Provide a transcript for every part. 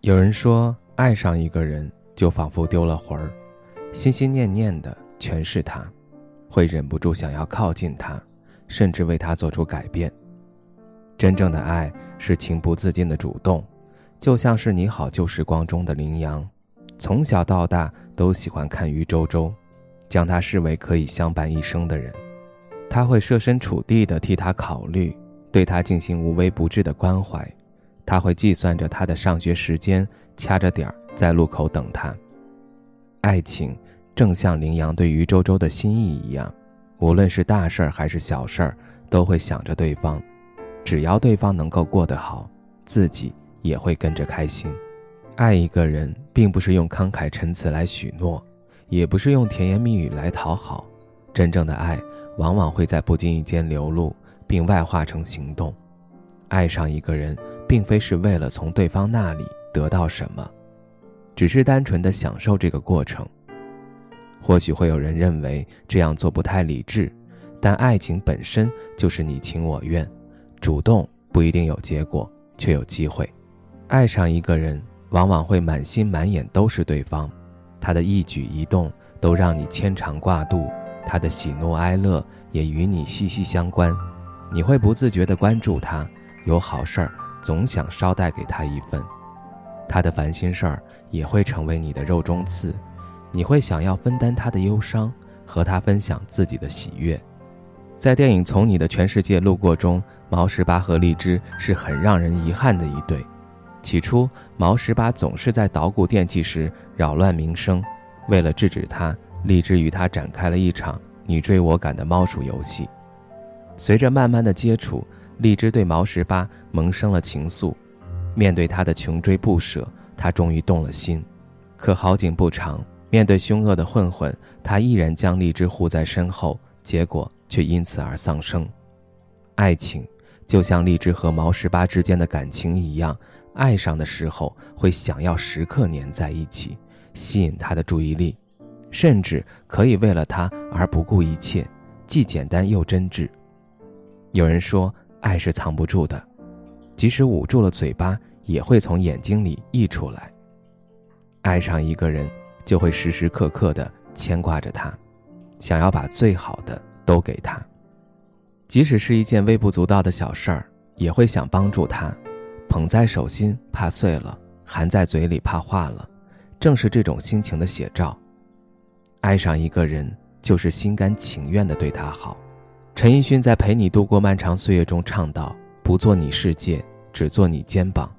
有人说，爱上一个人就仿佛丢了魂儿，心心念念的全是他，会忍不住想要靠近他，甚至为他做出改变。真正的爱是情不自禁的主动，就像是《你好旧时光》中的羚羊，从小到大都喜欢看于周周，将他视为可以相伴一生的人。他会设身处地的替他考虑，对他进行无微不至的关怀。他会计算着他的上学时间，掐着点儿在路口等他。爱情正像羚羊对于周周的心意一样，无论是大事儿还是小事儿，都会想着对方。只要对方能够过得好，自己也会跟着开心。爱一个人，并不是用慷慨陈词来许诺，也不是用甜言蜜语来讨好。真正的爱，往往会在不经意间流露，并外化成行动。爱上一个人。并非是为了从对方那里得到什么，只是单纯的享受这个过程。或许会有人认为这样做不太理智，但爱情本身就是你情我愿，主动不一定有结果，却有机会。爱上一个人，往往会满心满眼都是对方，他的一举一动都让你牵肠挂肚，他的喜怒哀乐也与你息息相关，你会不自觉地关注他，有好事儿。总想捎带给他一份，他的烦心事儿也会成为你的肉中刺，你会想要分担他的忧伤，和他分享自己的喜悦。在电影《从你的全世界路过》中，毛十八和荔枝是很让人遗憾的一对。起初，毛十八总是在捣鼓电器时扰乱民生，为了制止他，荔枝与他展开了一场你追我赶的猫鼠游戏。随着慢慢的接触。荔枝对毛十八萌生了情愫，面对他的穷追不舍，他终于动了心。可好景不长，面对凶恶的混混，他依然将荔枝护在身后，结果却因此而丧生。爱情就像荔枝和毛十八之间的感情一样，爱上的时候会想要时刻黏在一起，吸引他的注意力，甚至可以为了他而不顾一切，既简单又真挚。有人说。爱是藏不住的，即使捂住了嘴巴，也会从眼睛里溢出来。爱上一个人，就会时时刻刻的牵挂着他，想要把最好的都给他。即使是一件微不足道的小事儿，也会想帮助他，捧在手心怕碎了，含在嘴里怕化了。正是这种心情的写照。爱上一个人，就是心甘情愿的对他好。陈奕迅在《陪你度过漫长岁月》中唱道：“不做你世界，只做你肩膀。”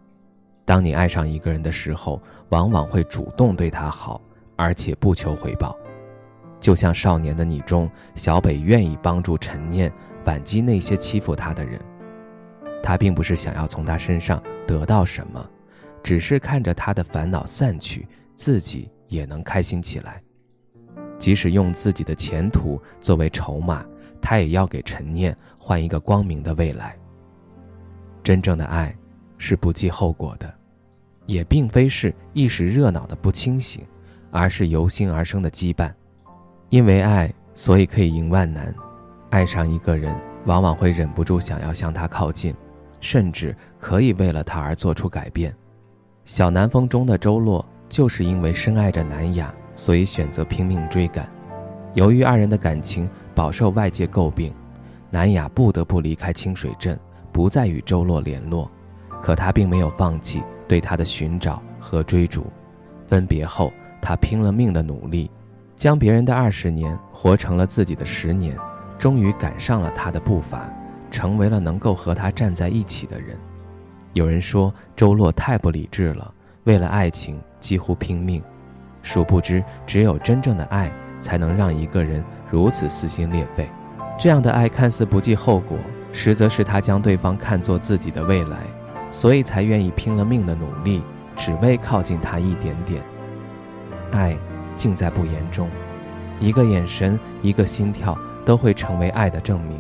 当你爱上一个人的时候，往往会主动对他好，而且不求回报。就像《少年的你》中，小北愿意帮助陈念反击那些欺负他的人。他并不是想要从他身上得到什么，只是看着他的烦恼散去，自己也能开心起来。即使用自己的前途作为筹码。他也要给陈念换一个光明的未来。真正的爱，是不计后果的，也并非是一时热闹的不清醒，而是由心而生的羁绊。因为爱，所以可以迎万难。爱上一个人，往往会忍不住想要向他靠近，甚至可以为了他而做出改变。小南风中的周洛，就是因为深爱着南雅，所以选择拼命追赶。由于二人的感情。饱受外界诟病，南雅不得不离开清水镇，不再与周洛联络。可他并没有放弃对他的寻找和追逐。分别后，他拼了命的努力，将别人的二十年活成了自己的十年，终于赶上了他的步伐，成为了能够和他站在一起的人。有人说周洛太不理智了，为了爱情几乎拼命。殊不知，只有真正的爱。才能让一个人如此撕心裂肺，这样的爱看似不计后果，实则是他将对方看作自己的未来，所以才愿意拼了命的努力，只为靠近他一点点。爱，尽在不言中，一个眼神，一个心跳，都会成为爱的证明。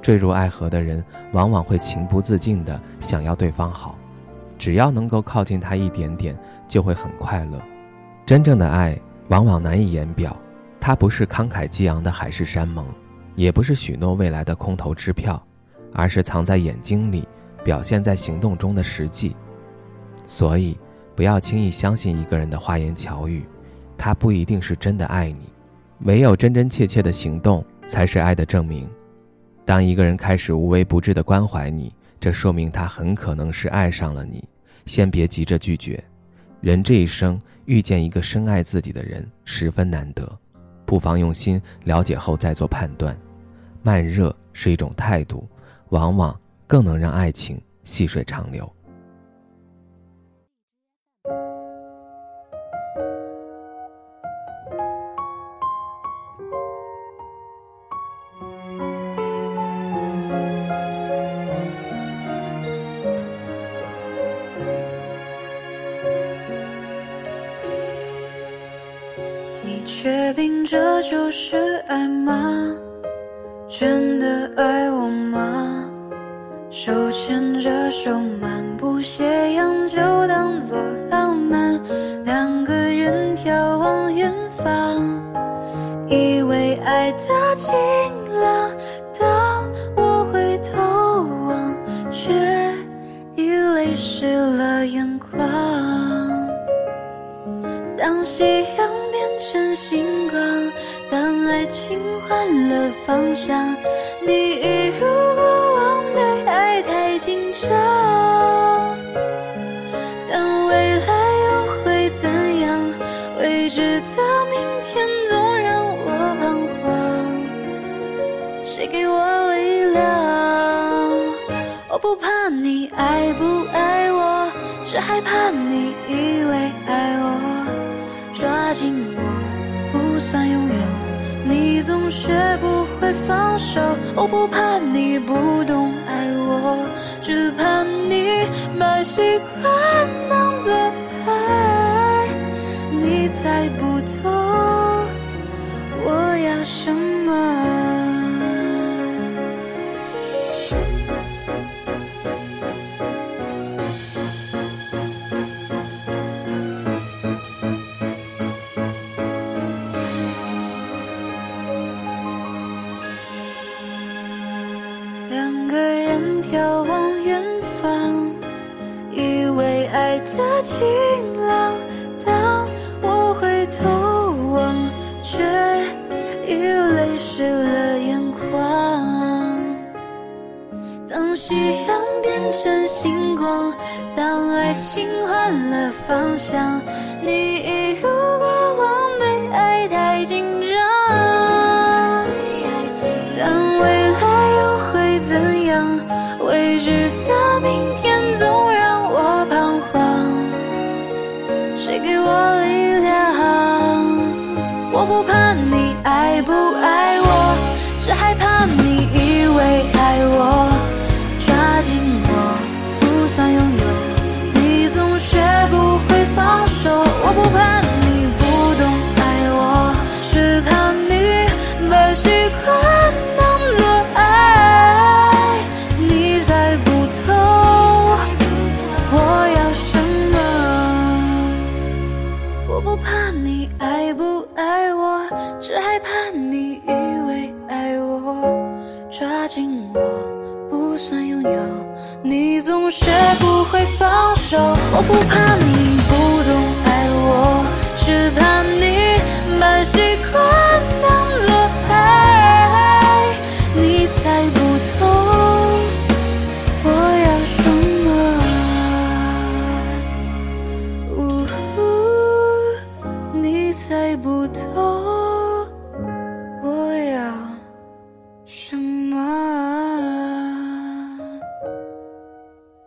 坠入爱河的人，往往会情不自禁地想要对方好，只要能够靠近他一点点，就会很快乐。真正的爱，往往难以言表，它不是慷慨激昂的海誓山盟，也不是许诺未来的空头支票，而是藏在眼睛里。表现在行动中的实际，所以不要轻易相信一个人的花言巧语，他不一定是真的爱你。唯有真真切切的行动，才是爱的证明。当一个人开始无微不至的关怀你，这说明他很可能是爱上了你。先别急着拒绝，人这一生遇见一个深爱自己的人十分难得，不妨用心了解后再做判断。慢热是一种态度，往往。更能让爱情细水长流。这就是爱吗？真的爱我吗？手牵着手漫步斜阳，就当作浪漫。两个人眺望远方，以为爱的晴朗。当我回头望，却已泪湿了眼眶。当夕阳，情换了方向，你一如过往对爱太紧张。但未来又会怎样？未知的明天总让我彷徨。谁给我力量？我不怕你爱不爱我，只害怕你以为爱我，抓紧我。总学不会放手，我不怕你不懂爱我，只怕你把习惯当作爱，你猜不透。眺望远方，以为爱的晴朗，当我回头望，却已泪湿了眼眶。当夕阳变成星光，当爱情换了方向，你一如过往对爱太紧张。但未来又会怎样？未知明天总让我彷徨。谁给我力量？我不怕你爱不爱我，只害怕你以为爱我，抓紧我不算拥有，你总学不会放手。我不怕你不懂爱我，只怕你把习惯我不怕你。